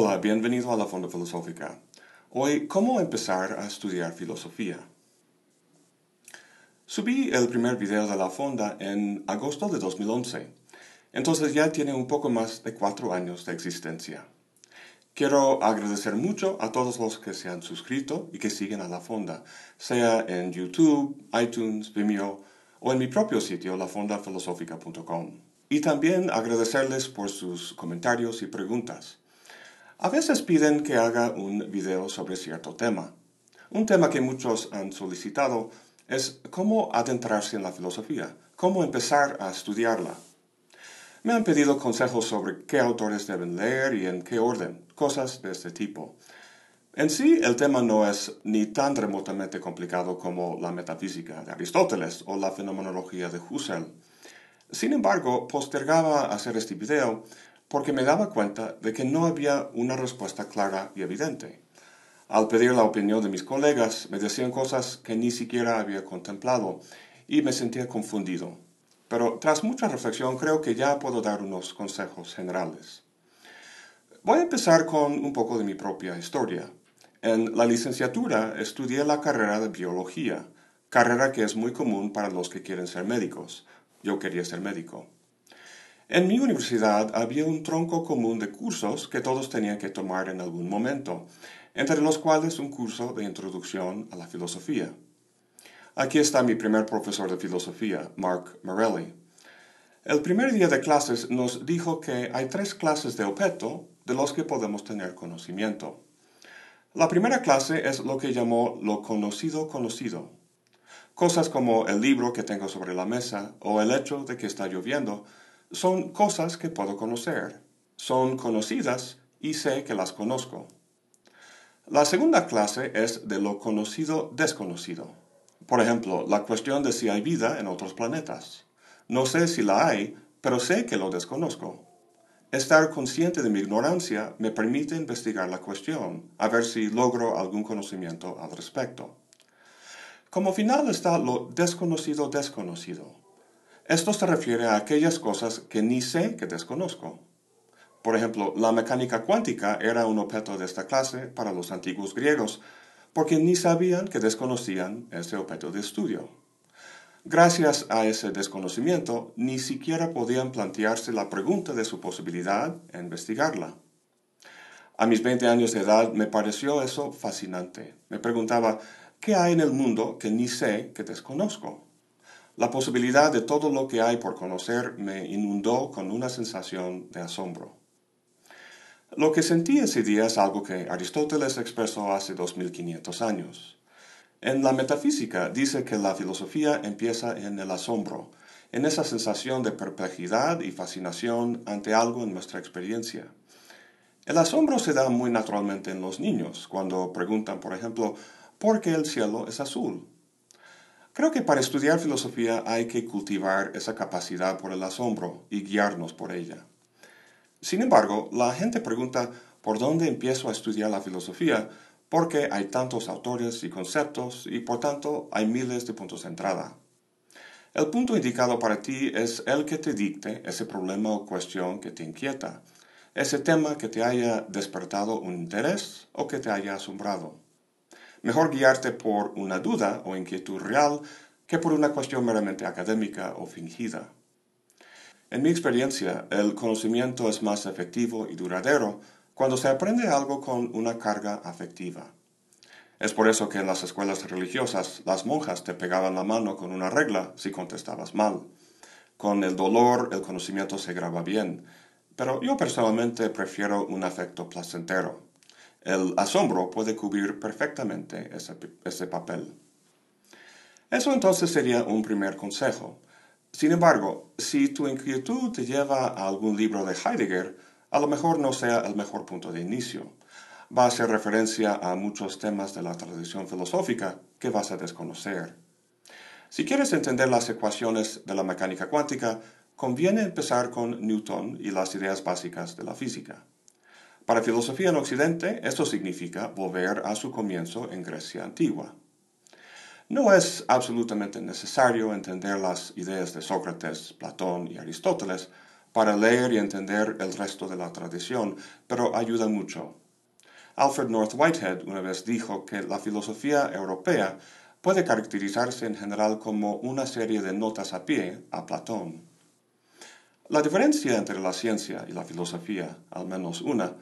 Hola, bienvenido a la Fonda Filosófica. Hoy, ¿cómo empezar a estudiar filosofía? Subí el primer video de la Fonda en agosto de 2011, entonces ya tiene un poco más de cuatro años de existencia. Quiero agradecer mucho a todos los que se han suscrito y que siguen a la Fonda, sea en YouTube, iTunes, Vimeo o en mi propio sitio, lafondafilosófica.com. Y también agradecerles por sus comentarios y preguntas. A veces piden que haga un video sobre cierto tema. Un tema que muchos han solicitado es cómo adentrarse en la filosofía, cómo empezar a estudiarla. Me han pedido consejos sobre qué autores deben leer y en qué orden, cosas de este tipo. En sí, el tema no es ni tan remotamente complicado como la metafísica de Aristóteles o la fenomenología de Husserl. Sin embargo, postergaba hacer este video porque me daba cuenta de que no había una respuesta clara y evidente. Al pedir la opinión de mis colegas, me decían cosas que ni siquiera había contemplado y me sentía confundido. Pero tras mucha reflexión creo que ya puedo dar unos consejos generales. Voy a empezar con un poco de mi propia historia. En la licenciatura estudié la carrera de biología, carrera que es muy común para los que quieren ser médicos. Yo quería ser médico. En mi universidad había un tronco común de cursos que todos tenían que tomar en algún momento, entre los cuales un curso de introducción a la filosofía. Aquí está mi primer profesor de filosofía, Mark Morelli. El primer día de clases nos dijo que hay tres clases de objeto de los que podemos tener conocimiento. La primera clase es lo que llamó lo conocido conocido. Cosas como el libro que tengo sobre la mesa o el hecho de que está lloviendo son cosas que puedo conocer, son conocidas y sé que las conozco. La segunda clase es de lo conocido desconocido. Por ejemplo, la cuestión de si hay vida en otros planetas. No sé si la hay, pero sé que lo desconozco. Estar consciente de mi ignorancia me permite investigar la cuestión, a ver si logro algún conocimiento al respecto. Como final está lo desconocido desconocido. Esto se refiere a aquellas cosas que ni sé que desconozco. Por ejemplo, la mecánica cuántica era un objeto de esta clase para los antiguos griegos, porque ni sabían que desconocían ese objeto de estudio. Gracias a ese desconocimiento, ni siquiera podían plantearse la pregunta de su posibilidad e investigarla. A mis 20 años de edad me pareció eso fascinante. Me preguntaba, ¿qué hay en el mundo que ni sé que desconozco? La posibilidad de todo lo que hay por conocer me inundó con una sensación de asombro. Lo que sentí ese día es algo que Aristóteles expresó hace 2500 años. En la metafísica dice que la filosofía empieza en el asombro, en esa sensación de perplejidad y fascinación ante algo en nuestra experiencia. El asombro se da muy naturalmente en los niños, cuando preguntan, por ejemplo, ¿por qué el cielo es azul? Creo que para estudiar filosofía hay que cultivar esa capacidad por el asombro y guiarnos por ella. Sin embargo, la gente pregunta por dónde empiezo a estudiar la filosofía porque hay tantos autores y conceptos y por tanto hay miles de puntos de entrada. El punto indicado para ti es el que te dicte ese problema o cuestión que te inquieta, ese tema que te haya despertado un interés o que te haya asombrado. Mejor guiarte por una duda o inquietud real que por una cuestión meramente académica o fingida. En mi experiencia, el conocimiento es más efectivo y duradero cuando se aprende algo con una carga afectiva. Es por eso que en las escuelas religiosas las monjas te pegaban la mano con una regla si contestabas mal. Con el dolor el conocimiento se graba bien, pero yo personalmente prefiero un afecto placentero. El asombro puede cubrir perfectamente ese, papel. Eso entonces sería un primer consejo. Sin embargo, si tu inquietud te lleva a algún libro de Heidegger, a lo mejor no sea el mejor punto de inicio. Va a hacer referencia a muchos temas de la tradición filosófica que vas a desconocer. Si quieres entender las ecuaciones de la mecánica cuántica, conviene empezar con Newton y las ideas básicas de la física. Para filosofía en Occidente, esto significa volver a su comienzo en Grecia antigua. No es absolutamente necesario entender las ideas de Sócrates, Platón y Aristóteles para leer y entender el resto de la tradición, pero ayuda mucho. Alfred North Whitehead una vez dijo que la filosofía europea puede caracterizarse en general como una serie de notas a pie a Platón. La diferencia entre la ciencia y la filosofía, al menos una,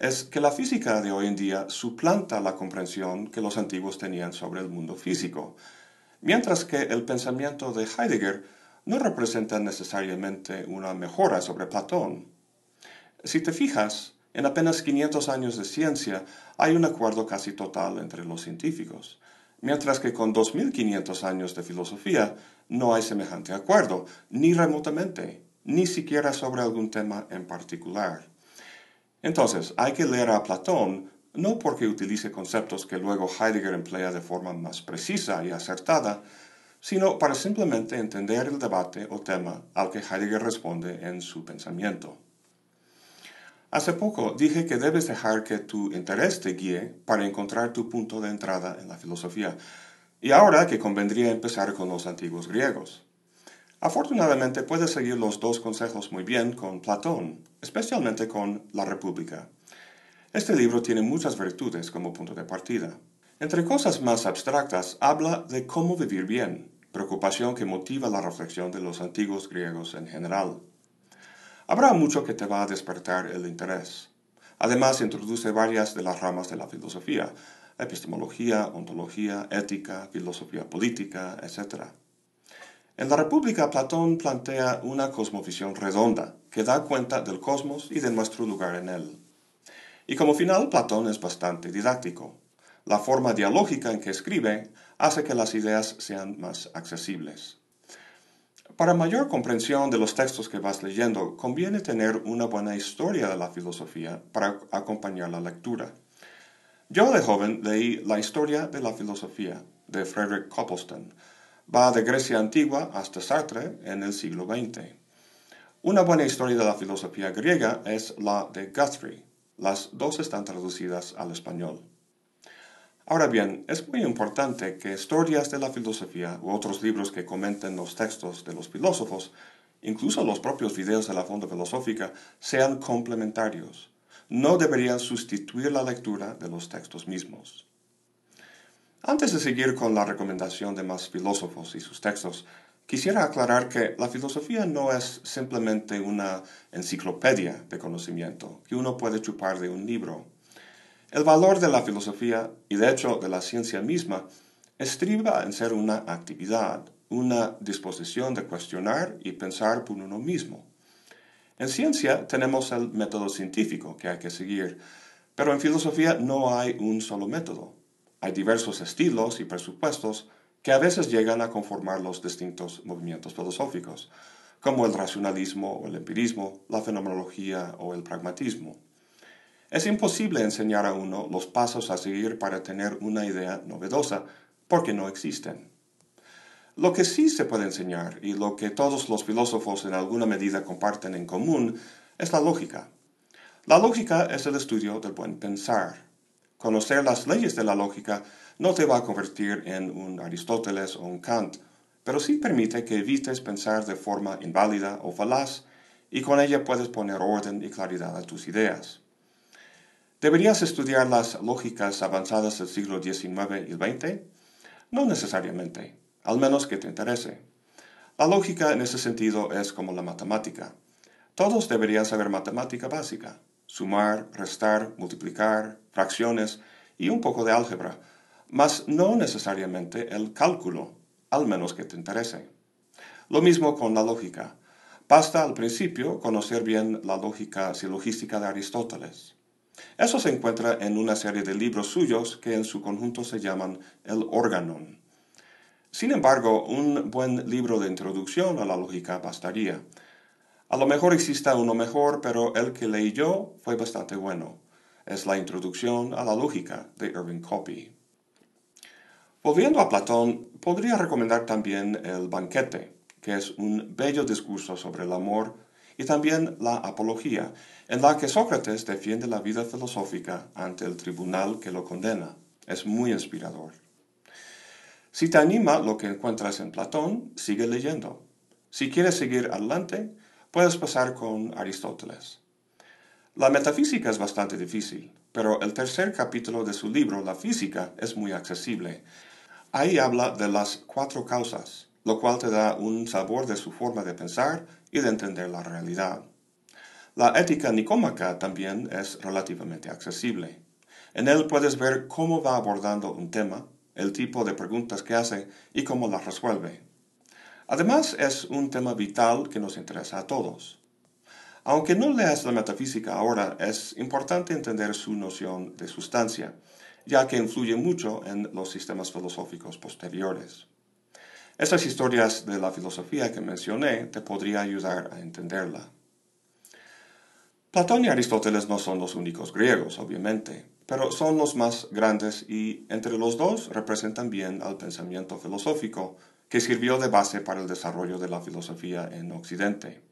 es que la física de hoy en día suplanta la comprensión que los antiguos tenían sobre el mundo físico, mientras que el pensamiento de Heidegger no representa necesariamente una mejora sobre Platón. Si te fijas, en apenas 500 años de ciencia hay un acuerdo casi total entre los científicos, mientras que con 2500 años de filosofía no hay semejante acuerdo, ni remotamente, ni siquiera sobre algún tema en particular. Entonces, hay que leer a Platón no porque utilice conceptos que luego Heidegger emplea de forma más precisa y acertada, sino para simplemente entender el debate o tema al que Heidegger responde en su pensamiento. Hace poco dije que debes dejar que tu interés te guíe para encontrar tu punto de entrada en la filosofía, y ahora que convendría empezar con los antiguos griegos. Afortunadamente puedes seguir los dos consejos muy bien con Platón, especialmente con La República. Este libro tiene muchas virtudes como punto de partida. Entre cosas más abstractas, habla de cómo vivir bien, preocupación que motiva la reflexión de los antiguos griegos en general. Habrá mucho que te va a despertar el interés. Además, introduce varias de las ramas de la filosofía, epistemología, ontología, ética, filosofía política, etc. En la República, Platón plantea una cosmovisión redonda que da cuenta del cosmos y de nuestro lugar en él. Y como final, Platón es bastante didáctico. La forma dialógica en que escribe hace que las ideas sean más accesibles. Para mayor comprensión de los textos que vas leyendo, conviene tener una buena historia de la filosofía para acompañar la lectura. Yo de joven leí La historia de la filosofía de Frederick Copleston, Va de Grecia antigua hasta Sartre en el siglo XX. Una buena historia de la filosofía griega es la de Guthrie. Las dos están traducidas al español. Ahora bien, es muy importante que historias de la filosofía u otros libros que comenten los textos de los filósofos, incluso los propios videos de la Fonda Filosófica, sean complementarios. No deberían sustituir la lectura de los textos mismos. Antes de seguir con la recomendación de más filósofos y sus textos, quisiera aclarar que la filosofía no es simplemente una enciclopedia de conocimiento que uno puede chupar de un libro. El valor de la filosofía, y de hecho de la ciencia misma, estriba en ser una actividad, una disposición de cuestionar y pensar por uno mismo. En ciencia tenemos el método científico que hay que seguir, pero en filosofía no hay un solo método. Hay diversos estilos y presupuestos que a veces llegan a conformar los distintos movimientos filosóficos, como el racionalismo o el empirismo, la fenomenología o el pragmatismo. Es imposible enseñar a uno los pasos a seguir para tener una idea novedosa, porque no existen. Lo que sí se puede enseñar, y lo que todos los filósofos en alguna medida comparten en común, es la lógica. La lógica es el estudio del buen pensar, Conocer las leyes de la lógica no te va a convertir en un Aristóteles o un Kant, pero sí permite que evites pensar de forma inválida o falaz y con ella puedes poner orden y claridad a tus ideas. ¿Deberías estudiar las lógicas avanzadas del siglo XIX y XX? No necesariamente, al menos que te interese. La lógica en ese sentido es como la matemática. Todos deberían saber matemática básica sumar, restar, multiplicar, fracciones y un poco de álgebra, mas no necesariamente el cálculo, al menos que te interese. Lo mismo con la lógica. Basta al principio conocer bien la lógica silogística de Aristóteles. Eso se encuentra en una serie de libros suyos que en su conjunto se llaman el Organon. Sin embargo, un buen libro de introducción a la lógica bastaría. A lo mejor exista uno mejor, pero el que leí yo fue bastante bueno. Es la introducción a la lógica de Irving Copy. Volviendo a Platón, podría recomendar también El banquete, que es un bello discurso sobre el amor, y también la Apología, en la que Sócrates defiende la vida filosófica ante el tribunal que lo condena. Es muy inspirador. Si te anima lo que encuentras en Platón, sigue leyendo. Si quieres seguir adelante, puedes pasar con Aristóteles. La metafísica es bastante difícil, pero el tercer capítulo de su libro, La física, es muy accesible. Ahí habla de las cuatro causas, lo cual te da un sabor de su forma de pensar y de entender la realidad. La ética nicómaca también es relativamente accesible. En él puedes ver cómo va abordando un tema, el tipo de preguntas que hace y cómo las resuelve. Además, es un tema vital que nos interesa a todos. Aunque no leas la metafísica ahora, es importante entender su noción de sustancia, ya que influye mucho en los sistemas filosóficos posteriores. Esas historias de la filosofía que mencioné te podría ayudar a entenderla. Platón y Aristóteles no son los únicos griegos, obviamente, pero son los más grandes y entre los dos representan bien al pensamiento filosófico que sirvió de base para el desarrollo de la filosofía en Occidente.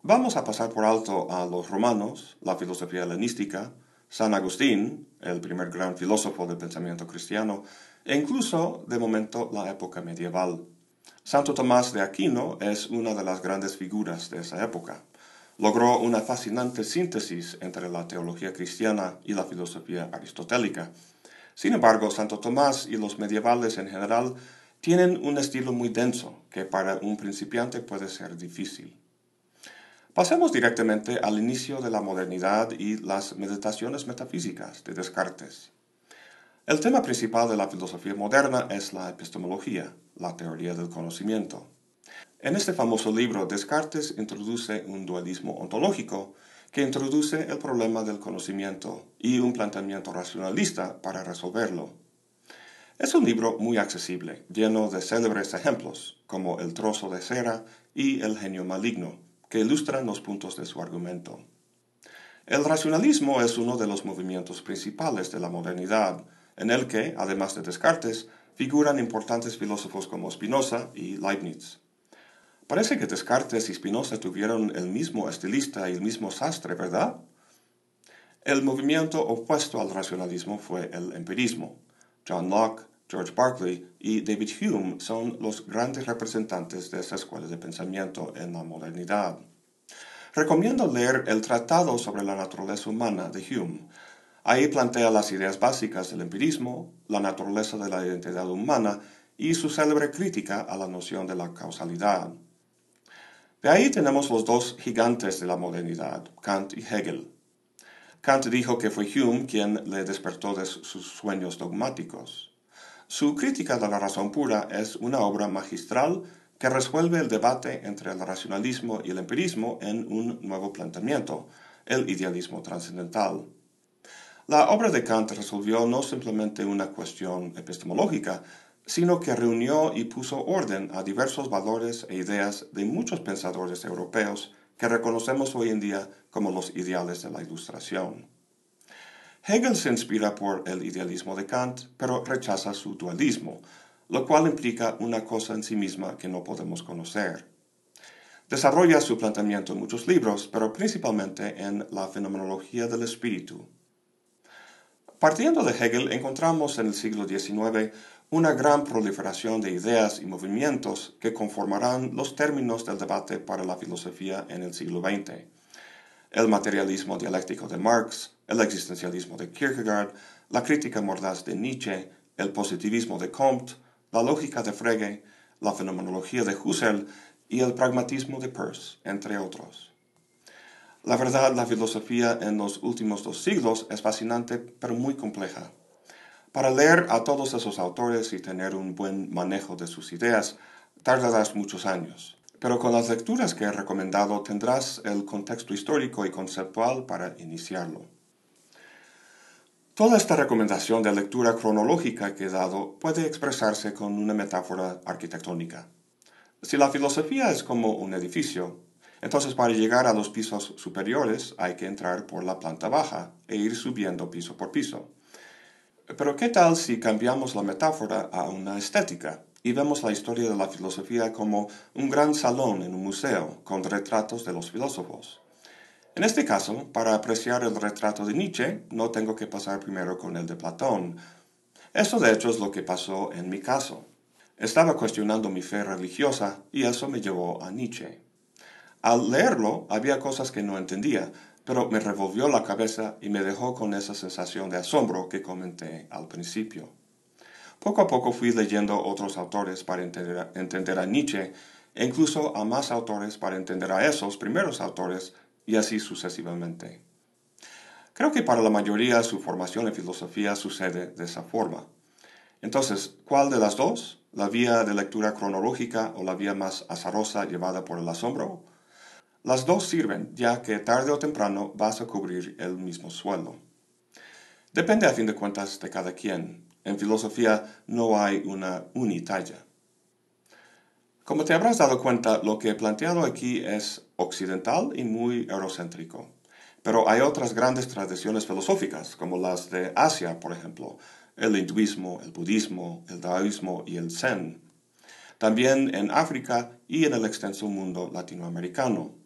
Vamos a pasar por alto a los romanos, la filosofía helenística, San Agustín, el primer gran filósofo del pensamiento cristiano, e incluso, de momento, la época medieval. Santo Tomás de Aquino es una de las grandes figuras de esa época. Logró una fascinante síntesis entre la teología cristiana y la filosofía aristotélica. Sin embargo, Santo Tomás y los medievales en general tienen un estilo muy denso que para un principiante puede ser difícil. Pasemos directamente al inicio de la modernidad y las meditaciones metafísicas de Descartes. El tema principal de la filosofía moderna es la epistemología, la teoría del conocimiento. En este famoso libro, Descartes introduce un dualismo ontológico que introduce el problema del conocimiento y un planteamiento racionalista para resolverlo. Es un libro muy accesible, lleno de célebres ejemplos, como el trozo de cera y el genio maligno, que ilustran los puntos de su argumento. El racionalismo es uno de los movimientos principales de la modernidad, en el que, además de Descartes, figuran importantes filósofos como Spinoza y Leibniz. Parece que Descartes y Spinoza tuvieron el mismo estilista y el mismo sastre, ¿verdad? El movimiento opuesto al racionalismo fue el empirismo. John Locke, George Berkeley y David Hume son los grandes representantes de esa escuela de pensamiento en la modernidad. Recomiendo leer el Tratado sobre la Naturaleza Humana de Hume. Ahí plantea las ideas básicas del empirismo, la naturaleza de la identidad humana y su célebre crítica a la noción de la causalidad. De ahí tenemos los dos gigantes de la modernidad, Kant y Hegel. Kant dijo que fue Hume quien le despertó de sus sueños dogmáticos. Su crítica de la razón pura es una obra magistral que resuelve el debate entre el racionalismo y el empirismo en un nuevo planteamiento, el idealismo trascendental. La obra de Kant resolvió no simplemente una cuestión epistemológica, sino que reunió y puso orden a diversos valores e ideas de muchos pensadores europeos que reconocemos hoy en día como los ideales de la Ilustración. Hegel se inspira por el idealismo de Kant, pero rechaza su dualismo, lo cual implica una cosa en sí misma que no podemos conocer. Desarrolla su planteamiento en muchos libros, pero principalmente en la fenomenología del espíritu. Partiendo de Hegel, encontramos en el siglo XIX una gran proliferación de ideas y movimientos que conformarán los términos del debate para la filosofía en el siglo XX. El materialismo dialéctico de Marx, el existencialismo de Kierkegaard, la crítica mordaz de Nietzsche, el positivismo de Comte, la lógica de Frege, la fenomenología de Husserl y el pragmatismo de Peirce, entre otros. La verdad, la filosofía en los últimos dos siglos es fascinante, pero muy compleja. Para leer a todos esos autores y tener un buen manejo de sus ideas, tardarás muchos años. Pero con las lecturas que he recomendado tendrás el contexto histórico y conceptual para iniciarlo. Toda esta recomendación de lectura cronológica que he dado puede expresarse con una metáfora arquitectónica. Si la filosofía es como un edificio, entonces para llegar a los pisos superiores hay que entrar por la planta baja e ir subiendo piso por piso. Pero ¿qué tal si cambiamos la metáfora a una estética y vemos la historia de la filosofía como un gran salón en un museo con retratos de los filósofos? En este caso, para apreciar el retrato de Nietzsche, no tengo que pasar primero con el de Platón. Esto de hecho es lo que pasó en mi caso. Estaba cuestionando mi fe religiosa y eso me llevó a Nietzsche. Al leerlo había cosas que no entendía, pero me revolvió la cabeza y me dejó con esa sensación de asombro que comenté al principio. Poco a poco fui leyendo otros autores para entender a, Nietzsche e incluso a más autores para entender a esos primeros autores y así sucesivamente. Creo que para la mayoría su formación en filosofía sucede de esa forma. Entonces, ¿cuál de las dos? ¿La vía de lectura cronológica o la vía más azarosa llevada por el asombro? Las dos sirven, ya que tarde o temprano vas a cubrir el mismo suelo. Depende a fin de cuentas de cada quien. En filosofía no hay una unitalla. Como te habrás dado cuenta, lo que he planteado aquí es occidental y muy eurocéntrico. Pero hay otras grandes tradiciones filosóficas, como las de Asia, por ejemplo, el hinduismo, el budismo, el taoísmo y el zen. También en África y en el extenso mundo latinoamericano.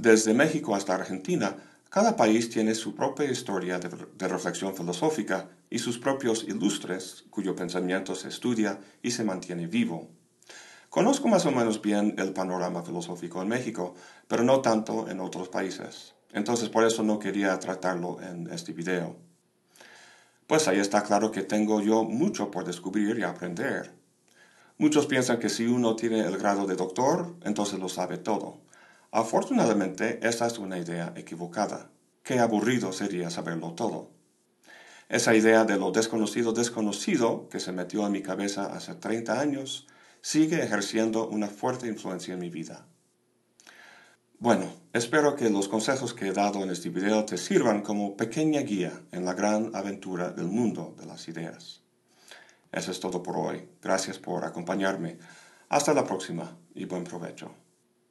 Desde México hasta Argentina, cada país tiene su propia historia de, reflexión filosófica y sus propios ilustres cuyo pensamiento se estudia y se mantiene vivo. Conozco más o menos bien el panorama filosófico en México, pero no tanto en otros países. Entonces por eso no quería tratarlo en este video. Pues ahí está claro que tengo yo mucho por descubrir y aprender. Muchos piensan que si uno tiene el grado de doctor, entonces lo sabe todo. Afortunadamente, esta es una idea equivocada. Qué aburrido sería saberlo todo. Esa idea de lo desconocido desconocido que se metió en mi cabeza hace 30 años sigue ejerciendo una fuerte influencia en mi vida. Bueno, espero que los consejos que he dado en este video te sirvan como pequeña guía en la gran aventura del mundo de las ideas. Eso es todo por hoy. Gracias por acompañarme. Hasta la próxima y buen provecho.